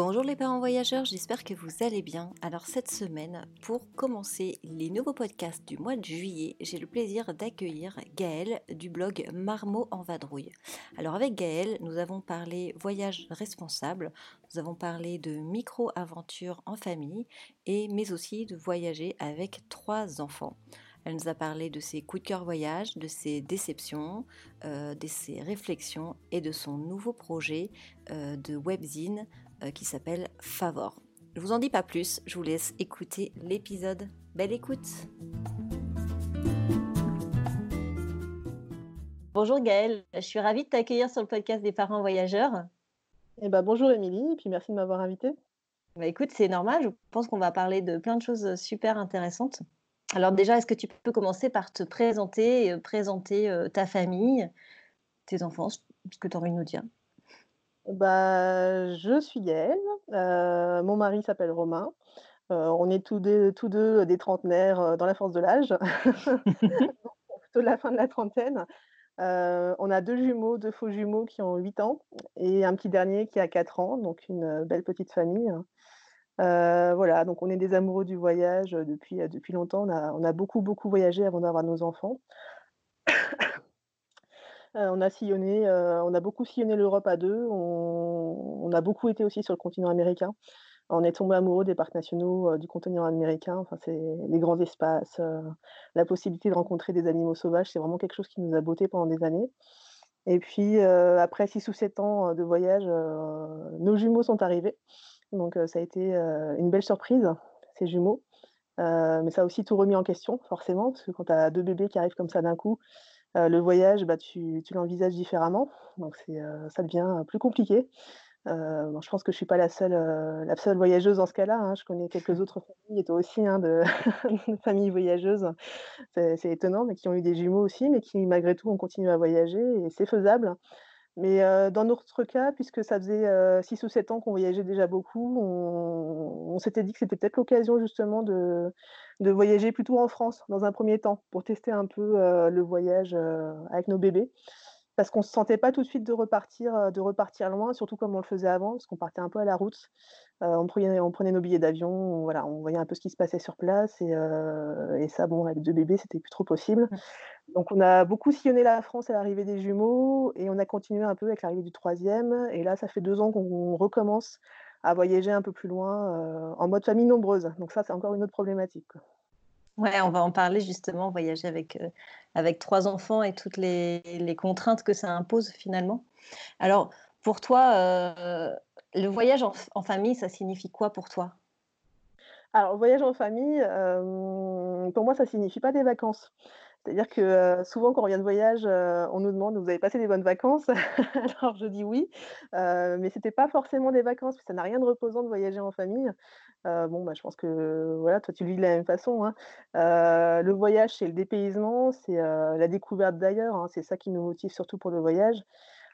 Bonjour les parents voyageurs, j'espère que vous allez bien. Alors cette semaine, pour commencer les nouveaux podcasts du mois de juillet, j'ai le plaisir d'accueillir Gaëlle du blog Marmot en vadrouille. Alors avec Gaëlle, nous avons parlé voyage responsable, nous avons parlé de micro-aventures en famille, et mais aussi de voyager avec trois enfants. Elle nous a parlé de ses coups de cœur voyage, de ses déceptions, euh, de ses réflexions et de son nouveau projet euh, de webzine qui s'appelle Favor. Je vous en dis pas plus, je vous laisse écouter l'épisode. Belle écoute Bonjour Gaëlle, je suis ravie de t'accueillir sur le podcast des parents voyageurs. Eh ben, bonjour Émilie, et puis merci de m'avoir invitée. Bah, écoute, c'est normal, je pense qu'on va parler de plein de choses super intéressantes. Alors déjà, est-ce que tu peux commencer par te présenter, présenter euh, ta famille, tes enfants, ce que tu as envie de nous dire? Bah, je suis Gaëlle, euh, mon mari s'appelle Romain. Euh, on est tous deux, tous deux des trentenaires euh, dans la force de l'âge, plutôt la fin de la trentaine. on a deux jumeaux, deux faux jumeaux qui ont 8 ans et un petit dernier qui a 4 ans, donc une belle petite famille. voilà, donc on est des amoureux du voyage depuis, depuis longtemps. On a, on a beaucoup, beaucoup voyagé avant d'avoir nos enfants. Euh, on a sillonné, euh, on a beaucoup sillonné l'Europe à deux. On, a beaucoup été aussi sur le continent américain. On est tombé amoureux des parcs nationaux euh, du continent américain. Enfin, c'est les grands espaces, la possibilité de rencontrer des animaux sauvages, c'est vraiment quelque chose qui nous a botté pendant des années. Et puis, après six ou sept ans de voyage, nos jumeaux sont arrivés. Donc, ça a été une belle surprise, ces jumeaux. mais ça a aussi tout remis en question, forcément, parce que quand tu as deux bébés qui arrivent comme ça d'un coup, euh, le voyage, bah, tu, l'envisages différemment, donc euh, ça devient plus compliqué. Euh, je pense que je ne suis pas la seule, la seule voyageuse dans ce cas-là. Hein. Je connais quelques autres familles, et toi aussi, hein, de, familles voyageuses. C'est étonnant, mais qui ont eu des jumeaux aussi, mais qui malgré tout ont continué à voyager et c'est faisable. Mais dans notre cas, puisque ça faisait 6 ou 7 ans qu'on voyageait déjà beaucoup, on, s'était dit que c'était peut-être l'occasion justement de, voyager plutôt en France dans un premier temps pour tester un peu le voyage avec nos bébés parce qu'on ne se sentait pas tout de suite de repartir, de repartir loin, surtout comme on le faisait avant, parce qu'on partait un peu à la route. Euh, on, prenait, on, prenait, nos billets d'avion, on, voilà, on voyait un peu ce qui se passait sur place, et, euh, ça, bon, avec deux bébés, c'était plus trop possible. Mmh. Donc on a beaucoup sillonné la France à l'arrivée des jumeaux, et on a continué un peu avec l'arrivée du troisième, et là, ça fait deux ans qu'on recommence à voyager un peu plus loin en mode famille nombreuse. Donc ça, c'est encore une autre problématique. Ouais, on va en parler justement, voyager avec, euh, avec trois enfants et toutes les, contraintes que ça impose finalement. Alors, pour toi, euh, le voyage en, famille, ça signifie quoi pour toi? Alors, voyage en famille, euh, pour moi, ça signifie pas des vacances. C'est-à-dire que souvent, quand on revient de voyage, on nous demande Vous avez passé des bonnes vacances? Alors, je dis oui, mais ce n'était pas forcément des vacances, ça n'a rien de reposant de voyager en famille. bon, bah, je pense que voilà, toi, tu le vis de la même façon. Hein. le voyage, c'est le dépaysement, c'est la découverte d'ailleurs, hein, c'est ça qui nous motive surtout pour le voyage.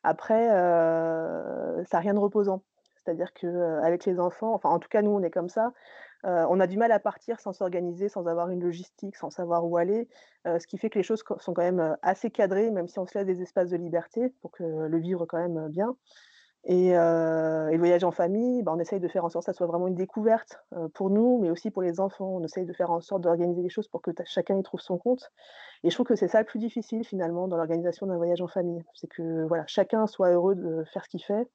Après, ça n'a rien de reposant. C'est-à-dire qu'avec les enfants, enfin, en tout cas, nous, on est comme ça. Euh, on a du mal à partir sans s'organiser, sans avoir une logistique, sans savoir où aller, euh, ce qui fait que les choses sont quand même euh, assez cadrées, même si on se laisse des espaces de liberté pour que le vivre quand même bien. Et, le voyage en famille, bah, on essaye de faire en sorte que ça soit vraiment une découverte pour nous, mais aussi pour les enfants. On essaye de faire en sorte d'organiser les choses pour que chacun y trouve son compte. Et je trouve que c'est ça le plus difficile finalement dans l'organisation d'un voyage en famille. C'est que voilà, chacun soit heureux de faire ce qu'il fait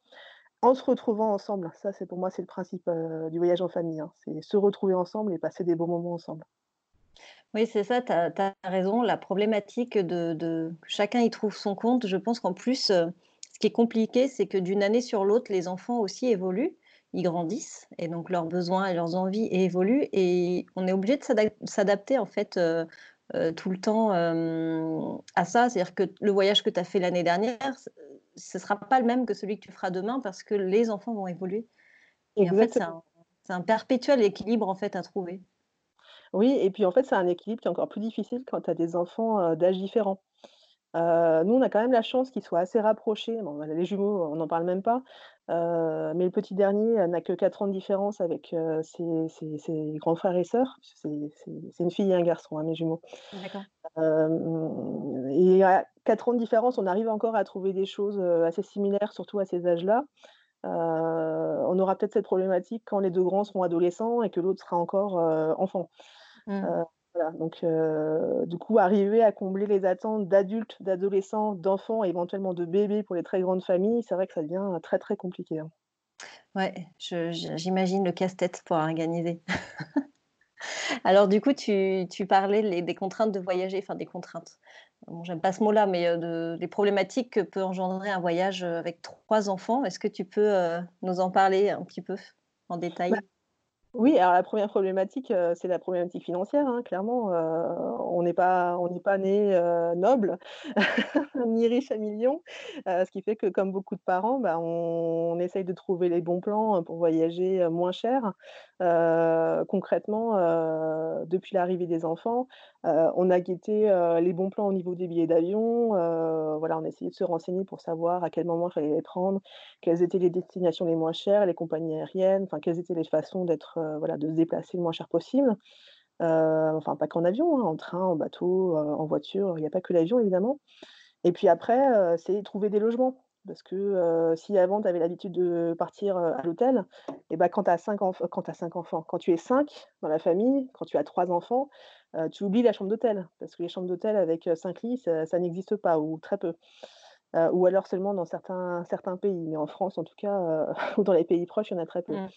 en se retrouvant ensemble. Ça, c'est pour moi, c'est le principe du voyage en famille. Hein. C'est se retrouver ensemble et passer des bons moments ensemble. Oui, c'est ça, tu as, raison. La problématique de, chacun y trouve son compte, je pense qu'en plus, ce qui est compliqué, c'est que d'une année sur l'autre, les enfants aussi évoluent, ils grandissent, et donc leurs besoins et leurs envies évoluent, et on est obligé de s'adapter en fait tout le temps à ça. C'est-à-dire que le voyage que tu as fait l'année dernière, ce ne sera pas le même que celui que tu feras demain parce que les enfants vont évoluer. Et en fait, c'est un, perpétuel équilibre en fait à trouver. Oui, et puis en fait, c'est un équilibre qui est encore plus difficile quand tu as des enfants d'âge différents. Heu, nous, on a quand même la chance qu'ils soient assez rapprochés. Bon, les jumeaux, on n'en parle même pas, heu, mais le petit dernier, n'a que 4 ans de différence avec, heu, ses ses ses grands frères et sœurs. C'est c'est c'est une fille et un garçon, hein, mes jumeaux. D'accord. Hem et à 4 ans de différence, on arrive encore à trouver des choses, heu, assez similaires, surtout à ces âges-là. Heu, on aura peut-être cette problématique quand les 2 grands seront adolescents et que l'autre sera encore, heu, enfant. Mmh. Heu, voilà, donc heu, du coup, arriver à combler les attentes d'adultes, d'adolescents, d'enfants et éventuellement de bébés pour les très grandes familles, c'est vrai que ça devient très, très compliqué, hein. Ouais, j'imagine le casse-tête pour organiser. Alors du coup, tu tu parlais les des contraintes de voyager, enfin des contraintes. Bon, j'aime pas ce mot-là, mais de des problématiques que peut engendrer un voyage, heu, avec 3 enfants. Est-ce que tu peux, nous en parler un petit peu en Bah détail? Oui, alors la première problématique, heu, c'est la problématique financière, hein, clairement, heu, on n'est pas on n'est pas né, heu, noble, ni riche à millions, ce qui fait que comme beaucoup de parents, bah, on essaye de trouver les bons plans, pour voyager, moins cher. Concrètement, depuis l'arrivée des enfants, on a guetté, les bons plans au niveau des billets d'avion, voilà, on a essayé de se renseigner pour savoir à quel moment il fallait les prendre, quelles étaient les destinations les moins chères, les compagnies aériennes, enfin quelles étaient les façons d'être, voilà, de se déplacer le moins cher possible. Heu, enfin pas qu'en avion, hein, en train, en bateau, heu, en voiture, il y a pas que l'avion évidemment. Et puis après, c'est trouver des logements. Parce que, si avant tu avais l'habitude de partir, à l'hôtel et quand tu as 5 enf quand tu as 5 enfants, quand tu es 5 dans la famille, quand tu as 3 enfants, tu oublies la chambre d'hôtel. Parce que les chambres d'hôtel avec, 5 lits, ça n'existe pas ou très peu. Ou alors seulement dans certains pays, mais en France en tout cas, ou dans les pays proches, il y en a très peu. Mmh.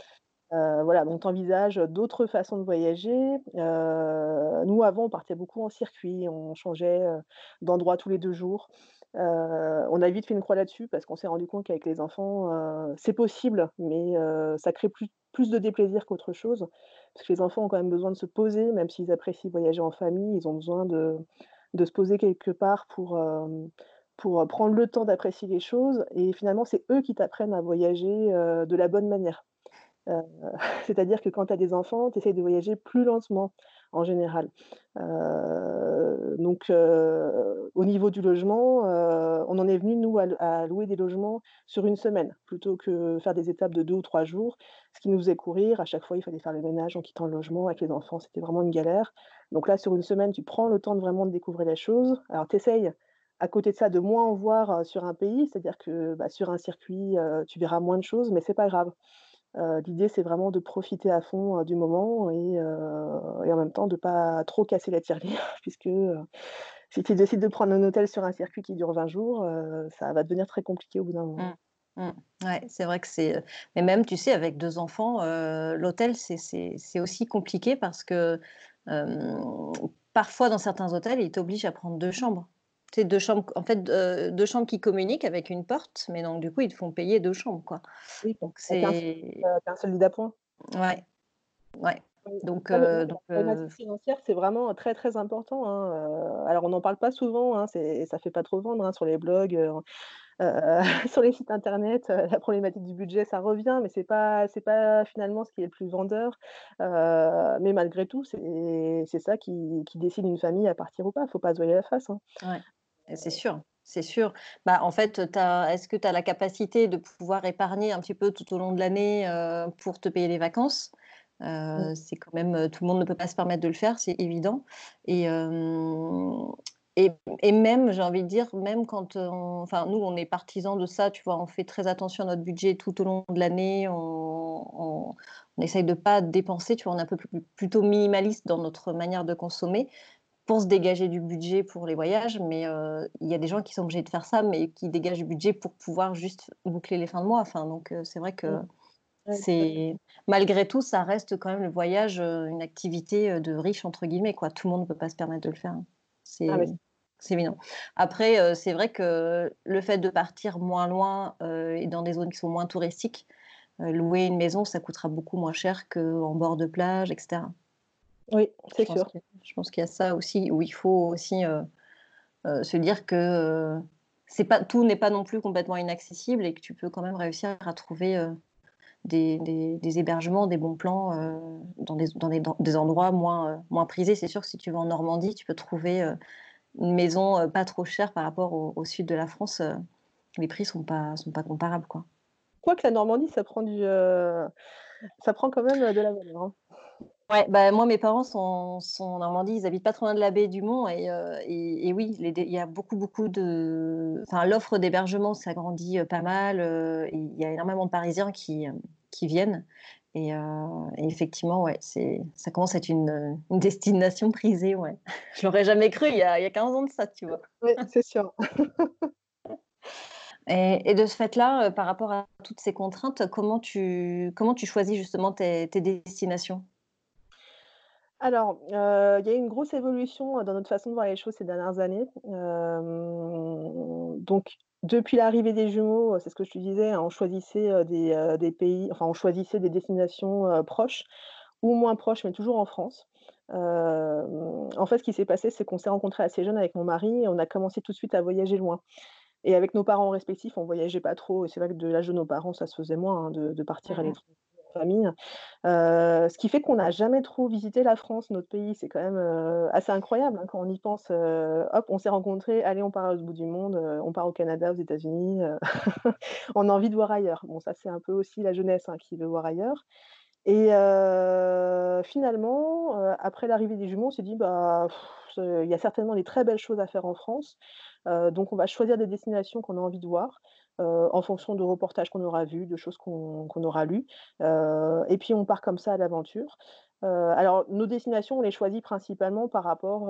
Heu, voilà, donc tu envisages, d'autres façons de voyager. Heu, nous avant, on partait beaucoup en circuit, on changeait, heu, d'endroit tous les 2 jours. On a vite fait une croix là-dessus parce qu'on s'est rendu compte qu'avec les enfants, c'est possible, mais ça crée plus de déplaisir qu'autre chose. Parce que les enfants ont quand même besoin de se poser, même s'ils apprécient voyager en famille, ils ont besoin de se poser quelque part pour, prendre le temps d'apprécier les choses et finalement, c'est eux qui t'apprennent à voyager, de la bonne manière. C'est-à-dire que quand tu as des enfants, tu essayes de voyager plus lentement, en général. Donc au niveau du logement, on en est venu nous à louer des logements sur une semaine, plutôt que faire des étapes de 2 ou 3 jours, ce qui nous faisait courir. À chaque fois, il fallait faire le ménage en quittant le logement avec les enfants, c'était vraiment une galère. Donc là, sur une semaine, tu prends le temps de vraiment découvrir les choses. Alors tu essayes, à côté de ça, de moins en voir, sur un pays, c'est-à-dire que, bah, sur un circuit, tu verras moins de choses, mais c'est pas grave. Heu, l'idée, c'est vraiment de profiter à fond, heu, du moment et heu et en même temps de pas trop casser la tirelire puisque, si tu décides de prendre un hôtel sur un circuit qui dure 20 jours, ça va devenir très compliqué au bout d'un moment. Mmh. Mmh. C'est vrai que c'est, mais même, tu sais, avec 2 enfants, l'hôtel, c'est aussi compliqué parce que, parfois, dans certains hôtels, ils t'obligent à prendre 2 chambres. Sais, 2 chambres en fait, heu, 2 chambres qui communiquent avec une porte, mais donc du coup, ils te font payer 2 chambres, quoi. Oui, Donc c'est qu'un seul lit d'appoint. ouais, ouais. Oui. Donc la donc problématique financière, c'est vraiment très, très important, hein, alors on n'en parle pas souvent, hein, c'est ça fait pas trop vendre, hein, sur les blogs, sur les sites internet, la problématique du budget, ça revient, mais c'est pas c'est pas finalement ce qui est le plus vendeur, mais malgré tout, c'est c'est ça qui qui décide une famille à partir ou pas, faut pas se voiler la face, hein. ouais, c'est sûr, c'est sûr. Bah, en fait, est-ce que tu as la capacité de pouvoir épargner un petit peu tout au long de l'année, pour te payer les vacances? Mmh. C'est quand même, tout le monde ne peut pas se permettre de le faire, c'est évident et hem et et même, j'ai envie de dire, même quand, on enfin, nous, on est partisans de ça, tu vois? On fait très attention à notre budget tout au long de l'année, on on on essaye de pas dépenser, tu vois? On est un peu plus plutôt minimaliste dans notre manière de consommer pour se dégager du budget pour les voyages, mais heu, il y a des gens qui sont obligés de faire ça, mais qui dégagent du budget pour pouvoir juste boucler les fins de mois. Enfin, donc heu, c'est vrai que Ouais, c'est malgré tout, ça reste quand même le voyage, heu, une activité, «de riches» entre guillemets, quoi. Tout le monde ne peut pas se permettre de le faire, hein. Ah C'est évident. Après, c'est vrai que le fait de partir moins loin, et dans des zones qui sont moins touristiques, louer une maison, ça coûtera beaucoup moins cher qu'en bord de plage et cetera. Oui, c'est sûr. je pense qu'il y a ça aussi, où il faut aussi, heu heu, se dire que, heu, c'est pas tout n'est pas non plus complètement inaccessible et que tu peux quand même réussir à trouver, des des des hébergements, des bons plans, dans des dans des dans des endroits moins, moins prisés. C'est sûr que si tu vas en Normandie, tu peux trouver, une maison pas trop chère par rapport au, au sud de la France, les prix sont pas sont pas comparables, quoi. Quoique la Normandie, ça prend du, ça prend quand même, de la valeur, hein. Ouais, bah, moi, mes parents sont sont en Normandie, ils habitent pas trop loin de la baie du Mont et heu et et oui, il y a beaucoup, beaucoup de enfin, l'offre d'hébergement s'agrandit, heu, pas mal, et il y a énormément de Parisiens qui, hem, qui viennent et effectivement, ouais, c'est ça commence à être une, une destination prisée, ouais. Je l'aurais jamais cru il y a il y a 15 ans de ça, tu vois? Oui, c'est sûr. Et et de ce fait-là, par rapport à toutes ces contraintes, comment tu comment tu choisis justement tes tes destinations? Alors, heu, il y a eu une grosse évolution, heu, dans notre façon de voir les choses ces dernières années. Hem, donc depuis l'arrivée des jumeaux, heu, c'est ce que je te disais, hein, on choisissait, heu, des, heu, des pays enfin, on choisissait des destinations, heu, proches ou moins proches, mais toujours en France. Hem, en fait, ce qui s'est passé, c'est qu'on s'est rencontrés assez jeunes avec mon mari et on a commencé tout de suite à voyager loin. Et avec nos parents respectifs, on voyageait pas trop et c'est vrai que de l'âge de nos parents, ça se faisait moins, hein, de de partir à Mmh mh. l'étranger famille. Ce qui fait qu'on n'a jamais trop visité la France, notre pays. C'est quand même, assez incroyable, hein, quand on y pense, hop, on s'est rencontrés, allez, on part l'autre bout du monde, on part au Canada, aux États-Unis, on a envie de voir ailleurs. Bon, ça, c'est un peu aussi la jeunesse, hein, qui veut voir ailleurs et finalement, après l'arrivée des jumeaux, on s'est dit: «Bah, il y a certainement des très belles choses à faire en France, donc on va choisir des destinations qu'on a envie de voir, heu, en fonction de reportages qu'on aura vus, de choses qu'on aura lues, heu et puis on part comme ça à l'aventure». Heu, alors nos destinations, on les choisit principalement par rapport,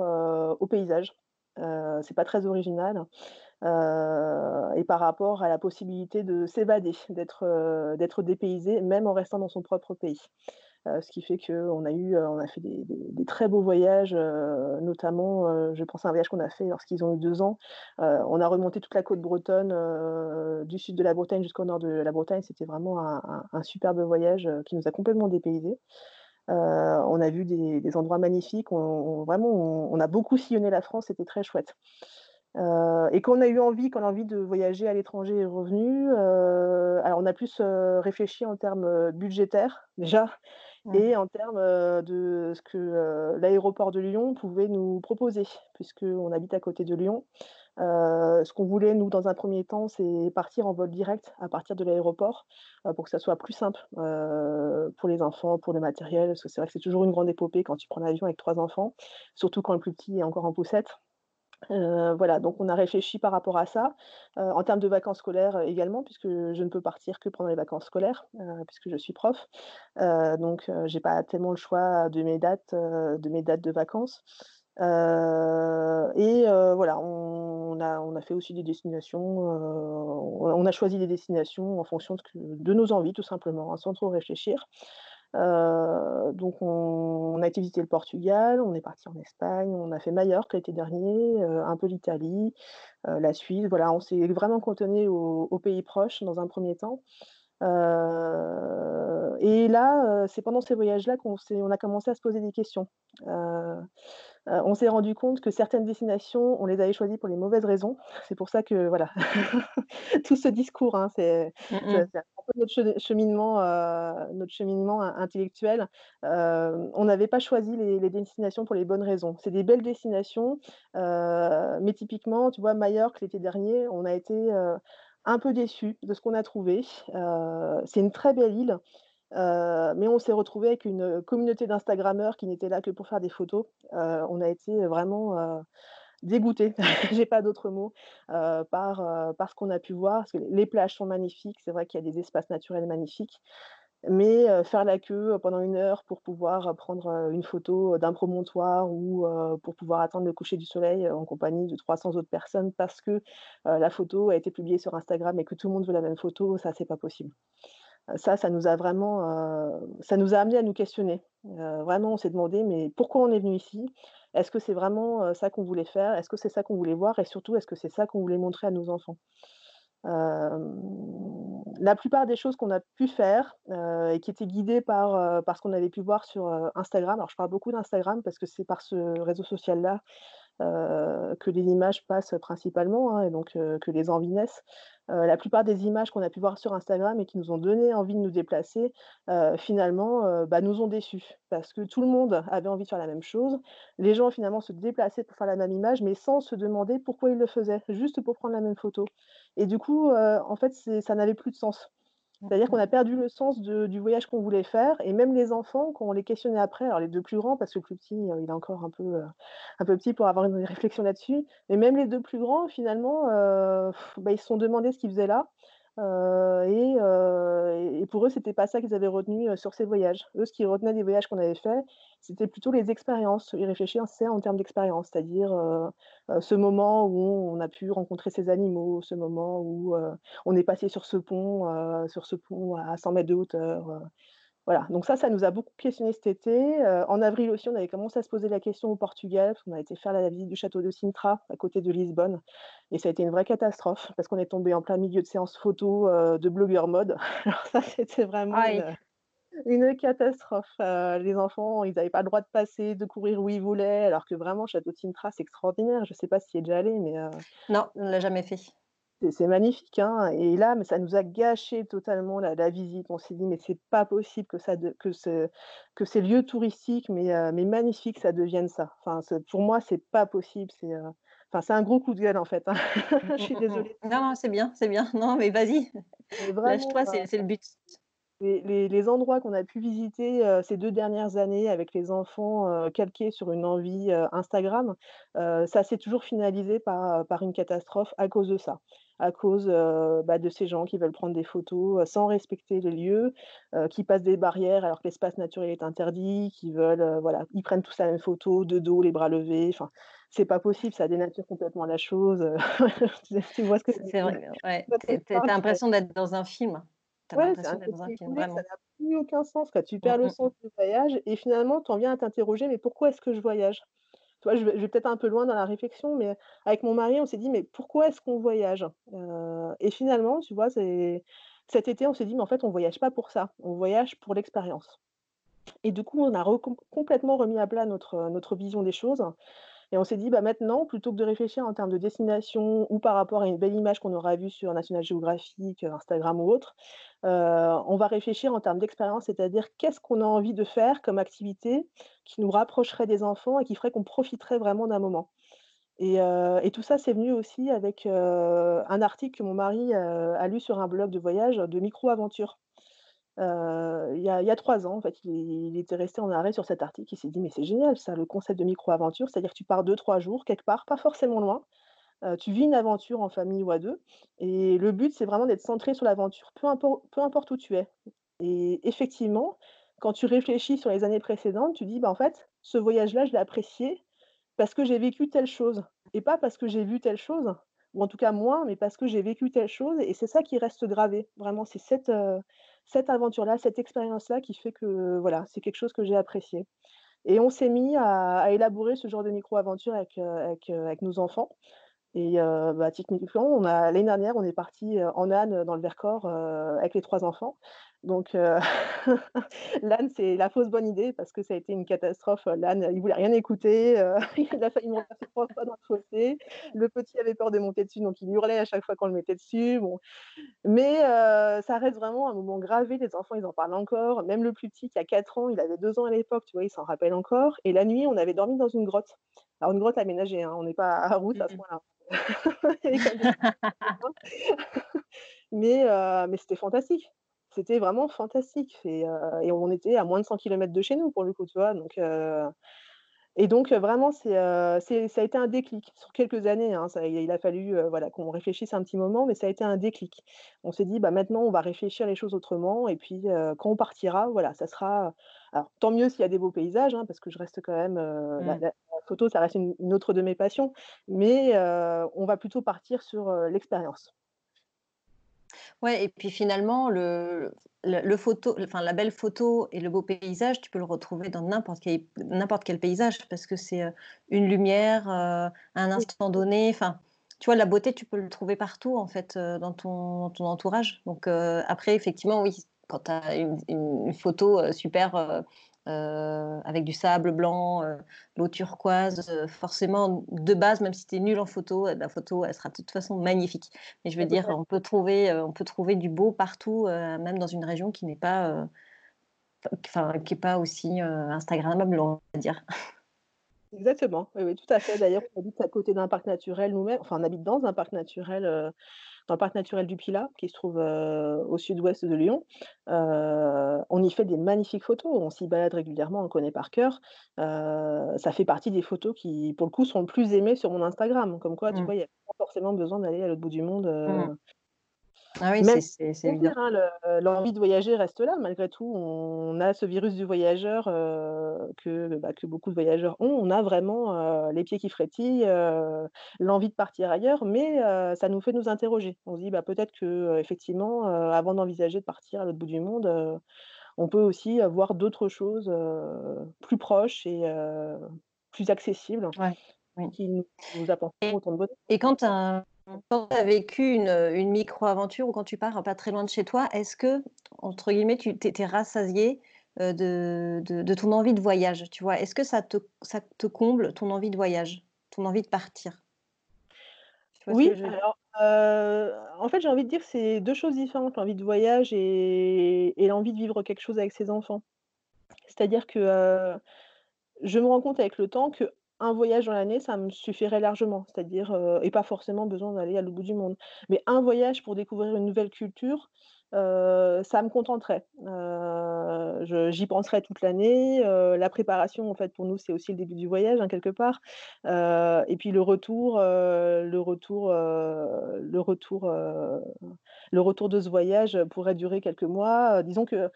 paysages. Heu, c'est pas très original, et par rapport à la possibilité de s'évader, d'être dépaysé, même en restant dans son propre pays. Heu, ce qui fait qu'on a eu, heu, on a fait des très beaux voyages, heu, notamment, je pense à un voyage qu'on a fait lorsqu'ils ont eu 2 ans. On a remonté toute la côte bretonne, du sud de la Bretagne jusqu'au nord de la Bretagne. C'était vraiment un superbe voyage, qui nous a complètement dépaysés. On a vu des endroits magnifiques, on vraiment on a beaucoup sillonné la France, c'était très chouette. Et quand on a eu envie quand l'envie de voyager à l'étranger est revenue, alors on a plus, réfléchi en termes, budgétaires déjà Et en termes, de ce que, l'aéroport de Lyon pouvait nous proposer, puisqu'on habite à côté de Lyon. Ce qu'on voulait nous dans un premier temps, c'est partir en vol direct à partir de l'aéroport, pour que ça soit plus simple, pour les enfants, pour le matériel, parce que c'est vrai que c'est toujours une grande épopée quand tu prends l'avion avec 3 enfants, surtout quand le plus petit est encore en poussette. Heu, voilà, donc on a réfléchi par rapport à ça. Heu, en termes de vacances scolaires, heu, également, puisque je ne peux partir que pendant les vacances scolaires, puisque je suis prof. Donc j'ai pas tellement le choix de mes dates, de mes dates de vacances. Et voilà, on a on a fait aussi des destinations, on a choisi des destinations en fonction de nos envies tout simplement, hein, sans trop réfléchir. Heu, donc on on a été visiter le Portugal, on est parti en Espagne, on a fait Majorque l'été dernier, heu, un peu l'Italie, heu, la Suisse, voilà, on s'est vraiment cantonné aux pays proches dans un premier temps. Et là, c'est pendant ces voyages-là qu'on on a commencé à se poser des questions. Heu, on s'est rendu compte que certaines destinations, on les avait choisies pour les mauvaises raisons. C'est pour ça que voilà, tout ce discours, hein, c'est Mmh c'est un peu notre che cheminement, heu, notre cheminement in intellectuel. Hem, on n'avait pas choisi les les destinations pour les bonnes raisons. C'est des belles destinations, mais typiquement, tu vois, Majorque, l'été dernier, on a été, un peu déçus de ce qu'on a trouvé. C'est une très belle île, Heu, mais on s'est retrouvés avec une, communauté d'instagrammeurs qui n'étaient là que pour faire des photos. Heu, on a été vraiment, heu, dégoûtés, j'ai pas d'autres mots, heu, par, ce qu'on a pu voir. Parce que les plages sont magnifiques, c'est vrai qu'il y a des espaces naturels magnifiques, mais faire la queue, pendant une heure pour pouvoir, prendre, une photo, d'un promontoire ou pour pouvoir attendre le coucher du soleil, en compagnie de 300 autres personnes parce que, la photo a été publiée sur Instagram et que tout le monde veut la même photo, ça, c'est pas possible. Ça, ça nous a vraiment, heu, ça nous a amenés à nous questionner. Heu, vraiment, on s'est demandé: «Mais pourquoi on est venu ici? Est-ce que c'est vraiment, heu, ça qu'on voulait faire? Est-ce que c'est ça qu'on voulait voir? Et surtout, est-ce que c'est ça qu'on voulait montrer à nos enfants?» La plupart des choses qu'on a pu faire, et qui étaient guidées par, ce qu'on avait pu voir sur, Instagram. Alors je parle beaucoup d'Instagram parce que c'est par ce réseau social-là, que les images passent principalement, hein, et donc que les envies naissent. Heu, la plupart des images qu'on a pu voir sur Instagram et qui nous ont donné envie de nous déplacer, finalement, bah, nous ont déçus. Parce que tout le monde avait envie de faire la même chose. Les gens finalement se déplaçaient pour faire la même image, mais sans se demander pourquoi ils le faisaient, juste pour prendre la même photo. Et du coup, en fait, ça n'avait plus de sens. C'est-à-dire qu'on a perdu le sens de du voyage qu'on voulait faire et même les enfants, quand on les questionnait après, alors les 2 plus grands, parce que le plus petit, il est encore un peu, heu, un peu petit pour avoir une réflexion là-dessus, mais même les 2 plus grands finalement, heu, bah, ils se sont demandé ce qu'ils faisaient là, et heu et pour eux, c'était pas ça qu'ils avaient retenu, heu, sur ces voyages. Eux, ce qu'ils retenaient des voyages qu'on avait faits, c'était plutôt les expériences. Ils réfléchissaient en termes d'expérience, c'est-à-dire, ce moment où on a pu rencontrer ces animaux, ce moment où, on est passé sur ce pont, sur ce pont à 100 mètres de hauteur, voilà. Donc ça, ça nous a beaucoup questionnés cet été. En avril aussi, on avait commencé à se poser la question au Portugal, parce qu'on a été faire la visite du château de Sintra, à côté de Lisbonne et ça a été une vraie catastrophe parce qu'on est tombé en plein milieu de séances photo, heu, de blogueurs mode. Alors ça, c'était vraiment Aïe! une, une catastrophe. Les enfants, ils n'avaient pas le droit de passer, de courir où ils voulaient, alors que vraiment, château de Sintra, c'est extraordinaire. Je ne sais pas si y es déjà allé, mais Non, on ne l'a jamais fait. C'est magnifique, hein et là, mais ça nous a gâché totalement la la visite. On s'est dit: «Mais c'est pas possible que ça de que ce que ces lieux touristiques, mais heu, mais magnifiques, ça devienne ça». Enfin, pour moi, c'est pas possible, c'est, enfin, c'est un gros coup de gueule, en fait, hein. Je suis désolée. Non, non, c'est bien, c'est bien. Non, mais vas-y, lâche-toi, c'est c'est le but. Les les les endroits qu'on a pu visiter, heu, ces 2 dernières années avec les enfants, heu, calqués sur une envie, heu, Instagram, ça s'est toujours finalisé par, par une catastrophe à cause de ça. À cause, bah, de ces gens qui veulent prendre des photos, sans respecter les lieux, qui passent des barrières alors que l'espace naturel est interdit, qui veulent, voilà, ils prennent tous la même photo, de dos, les bras levés, enfin, c'est pas possible, ça dénature complètement la chose, tu vois ce que C'est vrai, ouais, Quand tu je es tu parle, as tu vois? l'impression d'être dans un film. Tu as Ouais, c'est un l'impression d'être dans un film, copier-coller, ça n'a plus aucun sens, quoi. Tu Mmh, perds le sens mmh. du voyage et finalement, tu en viens à t'interroger: «Mais pourquoi est-ce que je voyage?» Tu vois, je vais peut-être un peu loin dans la réflexion, mais avec mon mari, on s'est dit: «Mais pourquoi est-ce qu'on voyage?» et finalement, tu vois, cet été, on s'est dit: «Mais en fait, on voyage pas pour ça, on voyage pour l'expérience» et du coup, on a complètement remis à plat notre, notre vision des choses et on s'est dit: «Bah, maintenant, plutôt que de réfléchir en termes de destination ou par rapport à une belle image qu'on aura vue sur National Geographic, heu, Instagram ou autre, heu, on va réfléchir en termes d'expérience, c'est-à-dire qu'est-ce qu'on a envie de faire comme activité qui nous rapprocherait des enfants et qui ferait qu'on profiterait vraiment d'un moment?» et et tout ça, c'est venu aussi avec, un article que mon mari, a lu sur un blog de voyage de micro-aventure. Il y a 3 ans, en fait, il était resté en arrêt sur cet article. Il s'est dit: «Mais c'est génial ça, le concept de micro-aventure». C'est-à-dire que tu pars deux trois jours quelque part, pas forcément loin, tu vis une aventure en famille ou à 2 et le but, c'est vraiment d'être centré sur l'aventure, peu impor peu importe où tu es et effectivement, quand tu réfléchis sur les années précédentes, tu dis: «Bah, en fait, ce voyage-là, je l'ai apprécié parce que j'ai vécu telle chose et pas parce que j'ai vu telle chose, ou en tout cas moins, mais parce que j'ai vécu telle chose et c'est ça qui reste gravé. Vraiment, c'est cette, cette aventure-là, cette expérience-là qui fait que, voilà, c'est quelque chose que j'ai apprécié. Et on s'est mis à élaborer ce genre de micro-aventure avec, avec, heu, avec nos enfants et heu, bah, typiquement, on a l'année dernière, on est partis, heu, en âne, dans le Vercors, heu, avec les 3 enfants. Donc heu, l'âne, c'est la fausse bonne idée parce que ça a été une catastrophe. L'âne, il voulait rien écouter, il a failli mourir 3 fois dans le fossé. Le petit avait peur de monter dessus, donc il hurlait à chaque fois qu'on le mettait dessus. Bon, mais ça reste vraiment un moment gravé. Les enfants, ils en parlent encore. Même le plus petit qui a 4 ans, il avait 2 ans à l'époque, tu vois, il s'en rappelle encore et la nuit, on avait dormi dans une grotte. Alors une grotte aménagée, hein, on n'est pas à Rousse à ce Mmh mais heu, mais c'était fantastique. C'était vraiment fantastique et et on était à moins de 100 kilomètres de chez nous pour le coup, tu vois? Donc heu et donc vraiment c'est, ça a été un déclic sur quelques années, hein. Il a fallu, voilà, qu'on réfléchisse un petit moment, mais ça a été un déclic. On s'est dit: «Bah, maintenant on va réfléchir les choses autrement et puis, quand on partira, voilà, ça sera» alors tant mieux s'il y a des beaux paysages, hein, parce que je reste quand même, heu, la mh. la la photo, ça reste une une autre de mes passions, mais on va plutôt partir sur, l'expérience. Ouais et puis finalement le le le photo enfin la belle photo et le beau paysage, tu peux le retrouver dans n'importe quel n'importe quel paysage parce que c'est, une lumière, un instant donné, enfin, tu vois la beauté tu peux le trouver partout en fait, dans ton ton entourage donc après effectivement oui, quand tu as une une photo, heu, super, heu, avec du sable blanc, l'eau turquoise, forcément, de base, même si tu es nul en photo, la photo, elle sera de toute façon magnifique. Mais je veux dire, on peut trouver, on peut trouver du beau partout, même dans une région qui n'est pas, enfin, qui est pas aussi instagrammable, on va dire. Exactement, oui, oui, tout à fait. D'ailleurs, on habite à côté d'un parc naturel nous-mêmes, enfin, on habite dans un parc naturel, dans le parc naturel du Pilat, qui se trouve, au sud-ouest de Lyon. on y fait des magnifiques photos, on s'y balade régulièrement, on le connaît par cœur. ça fait partie des photos qui, pour le coup, sont le plus aimées sur mon Instagram. Comme quoi, tu mmh. vois, il n'y a pas forcément besoin d'aller à l'autre bout du monde, mmh. Ah oui, c'est évident. Hein, l'envie de voyager reste là malgré tout. On a ce virus du voyageur, que, bah, que beaucoup de voyageurs ont. On a vraiment, les pieds qui frétillent, l'envie de partir ailleurs, mais ça nous fait nous interroger. On se dit: «Bah, peut-être qu'effectivement, avant d'envisager de partir à l'autre bout du monde, on peut aussi avoir d'autres choses, plus proches et plus accessibles» qui nous nous apporteront autant de bonheur. et quand tu quand tu as vécu une, une micro-aventure ou quand tu pars pas très loin de chez toi, est-ce que, entre guillemets, tu t'es rassasié de, de, ton envie de voyage, tu vois? Est-ce que ça te, ça te comble ton envie de voyage, ton envie de partir? Oui, alors, en fait, j'ai envie de dire c'est deux choses différentes, l'envie de voyage et, et l'envie de vivre quelque chose avec ses enfants. C'est-à-dire que je me rends compte avec le temps que un voyage dans l'année, ça me suffirait largement, c'est-à-dire, et pas forcément besoin d'aller à l'autre bout du monde. Mais un voyage pour découvrir une nouvelle culture, ça me contenterait. j'y penserais toute l'année, la préparation, en fait, pour nous, c'est aussi le début du voyage, hein, quelque part. et puis le retour, le retour, le retour, le retour de ce voyage pourrait durer quelques mois. disons que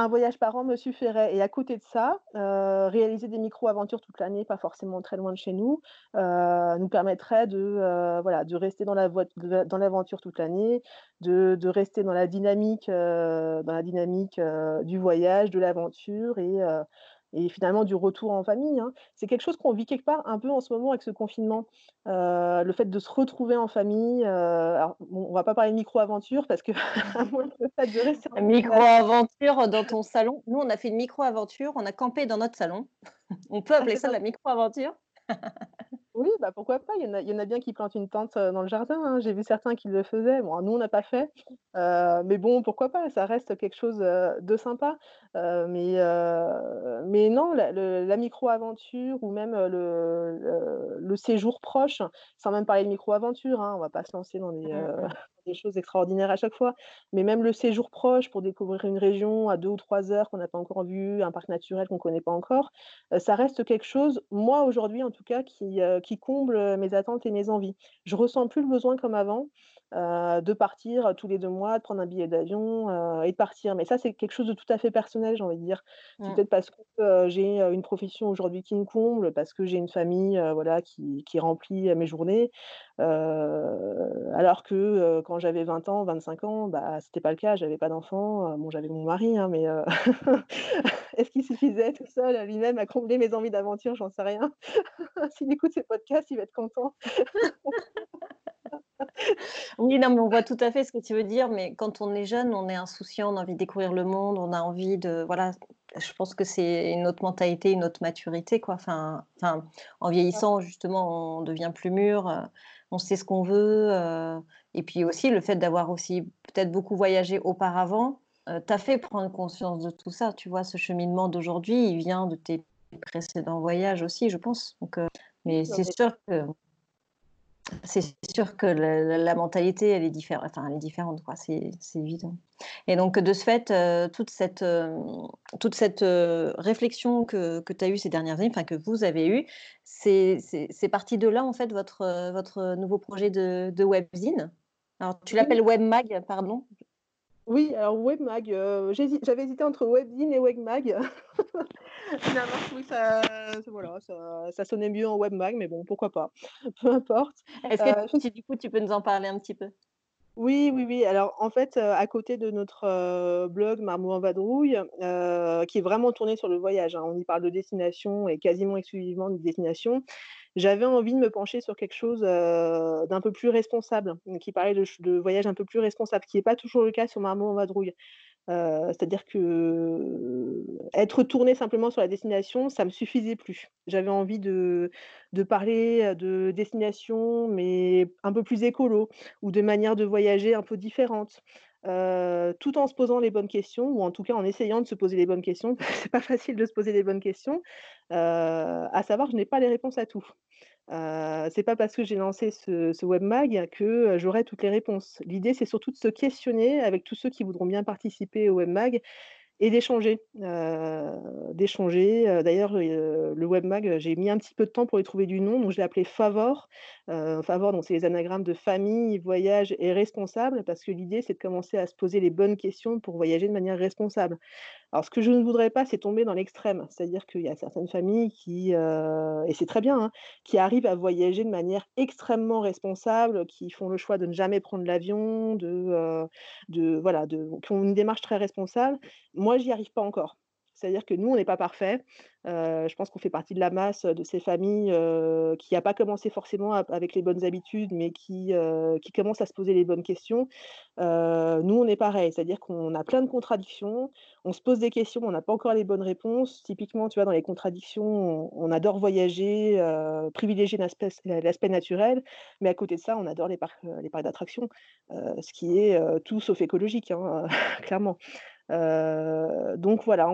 un voyage par an me suffirait. Et à côté de ça, heu, réaliser des micro-aventures toute l'année, pas forcément très loin de chez nous, heu, nous permettrait de, heu, voilà, de rester dans la dans l'aventure toute l'année, de de rester dans la dynamique, dans la dynamique, du voyage, de l'aventure et et finalement du retour en famille, hein. C'est quelque chose qu'on vit quelque part un peu en ce moment avec ce confinement. Le fait de se retrouver en famille, heu, alors bon, on va pas parler de micro-aventure parce que Micro-aventure dans ton salon. Nous, on a fait une micro-aventure, on a campé dans notre salon. On peut appeler ça la micro-aventure? Oui, bah, pourquoi pas? Il y en a il y en a bien qui plantent une tente, heu, dans le jardin, hein. J'ai vu certains qui le faisaient. Bon, nous, on n'a pas fait, heu, mais bon, pourquoi pas? Ça reste quelque chose, heu, de sympa, mais mais non, la le la micro-aventure ou même, le le le séjour proche, sans même parler de micro-aventure, hein, on va pas se lancer dans des, mh. Des choses extraordinaires à chaque fois, mais même le séjour proche pour découvrir une région à 2 ou 3 heures qu'on n'a pas encore vue, un parc naturel qu'on connaît pas encore, ça reste quelque chose, moi, aujourd'hui, en tout cas, qui, qui comble, mes attentes et mes envies. Je ressens plus le besoin comme avant, heu, de partir, tous les 2 mois, de prendre un billet d'avion, heu et de partir. Mais ça, c'est quelque chose de tout à fait personnel, j'ai envie de dire. C'est Mmh. peut-être parce que, j'ai, une profession aujourd'hui qui me comble, parce que j'ai une famille, voilà, qui qui remplit, mes journées. Alors que, quand j'avais 20 ans, 25 ans, bah, c'était pas le cas, j'avais pas d'enfant, bon, j'avais mon mari, hein, mais est-ce qu'il suffisait tout seul à lui-même à combler mes envies d'aventure? J'en sais rien. S'il écoute ces podcasts, il va être content. Oui, non, mais on voit tout à fait ce que tu veux dire, mais quand on est jeune, on est insouciant, on a envie de découvrir le monde, on a envie de voilà, je pense que c'est une autre mentalité, une autre maturité, quoi. Enfin enfin, en vieillissant, justement, on devient plus mûr, heu, on sait ce qu'on veut, heu et puis aussi le fait d'avoir aussi peut-être beaucoup voyagé auparavant, heu, t'a fait prendre conscience de tout ça, tu vois? Ce cheminement d'aujourd'hui, il vient de tes précédents voyages aussi, je pense, donc mais c'est sûr que c'est sûr que la mentalité, elle est diffé enfin, elle est différente, quoi, c'est évident et donc de ce fait, heu, toute cette, hem, toute cette, heu, réflexion que que tu as eue ces dernières années, enfin que vous avez eue, c'est parti de là, en fait, votre, votre, nouveau projet de de webzine? Alors tu l'appelles webmag, pardon? Oui, alors Webmag, j'hési j'avais hésité entre Webzine et Webmag. Finalement, je trouvais que ça voilà, ça ça sonnait mieux en Webmag, mais bon, pourquoi pas? Peu importe. Est-ce que Heu, tu du coup, tu peux nous en parler un petit peu? Oui, oui, oui. Alors, en fait, heu, à côté de notre, blog Marmot en vadrouille, qui est vraiment tourné sur le voyage, hein, on y parle de destination et quasiment exclusivement de destination. J'avais envie de me pencher sur quelque chose, d'un peu plus responsable, qui parlait de voyage un peu plus responsable, qui est pas toujours le cas sur Marmot en vadrouille. C'est-à-dire que, être tournée simplement sur la destination, ça me suffisait plus. J'avais envie de de parler, de destination, mais un peu plus écolo ou de manière de voyager un peu différente, tout en se posant les bonnes questions ou en tout cas en essayant de se poser les bonnes questions. C'est pas facile de se poser les bonnes questions, à savoir, je n'ai pas les réponses à tout. Heu, c'est pas parce que j'ai lancé ce webmag que, j'aurai toutes les réponses. L'idée, c'est surtout de se questionner avec tous ceux qui voudront bien participer au webmag et d'échanger, heu, d'échanger, heu, d'ailleurs, heu, le webmag, j'ai mis un petit peu de temps pour lui trouver du nom, donc je l'ai appelé Favor. Favor, donc c'est les anagrammes de famille, voyage et responsable, parce que l'idée, c'est de commencer à se poser les bonnes questions pour voyager de manière responsable. Alors ce que je ne voudrais pas, c'est tomber dans l'extrême. C'est-à-dire qu'il y a certaines familles qui, et c'est très bien, hein, qui arrivent à voyager de manière extrêmement responsable, qui font le choix de ne jamais prendre l'avion, de, de voilà, de qui ont une démarche très responsable. Moi, j'y arrive pas encore. C'est-à-dire que nous, on n'est pas parfaits. Heu, je pense qu'on fait partie de la masse, de ces familles, heu, qui a pas commencé forcément avec les bonnes habitudes, mais qui, qui commencent à se poser les bonnes questions. Nous, on est pareil, c'est-à-dire qu'on a plein de contradictions, on se pose des questions, on n'a pas encore les bonnes réponses. Typiquement, tu vois, dans les contradictions, on adore voyager, privilégier l'aspect naturel, mais à côté de ça, on adore les parcs, les parcs d'attractions, ce qui est, tout sauf écologique, hein, clairement. Heu, donc voilà,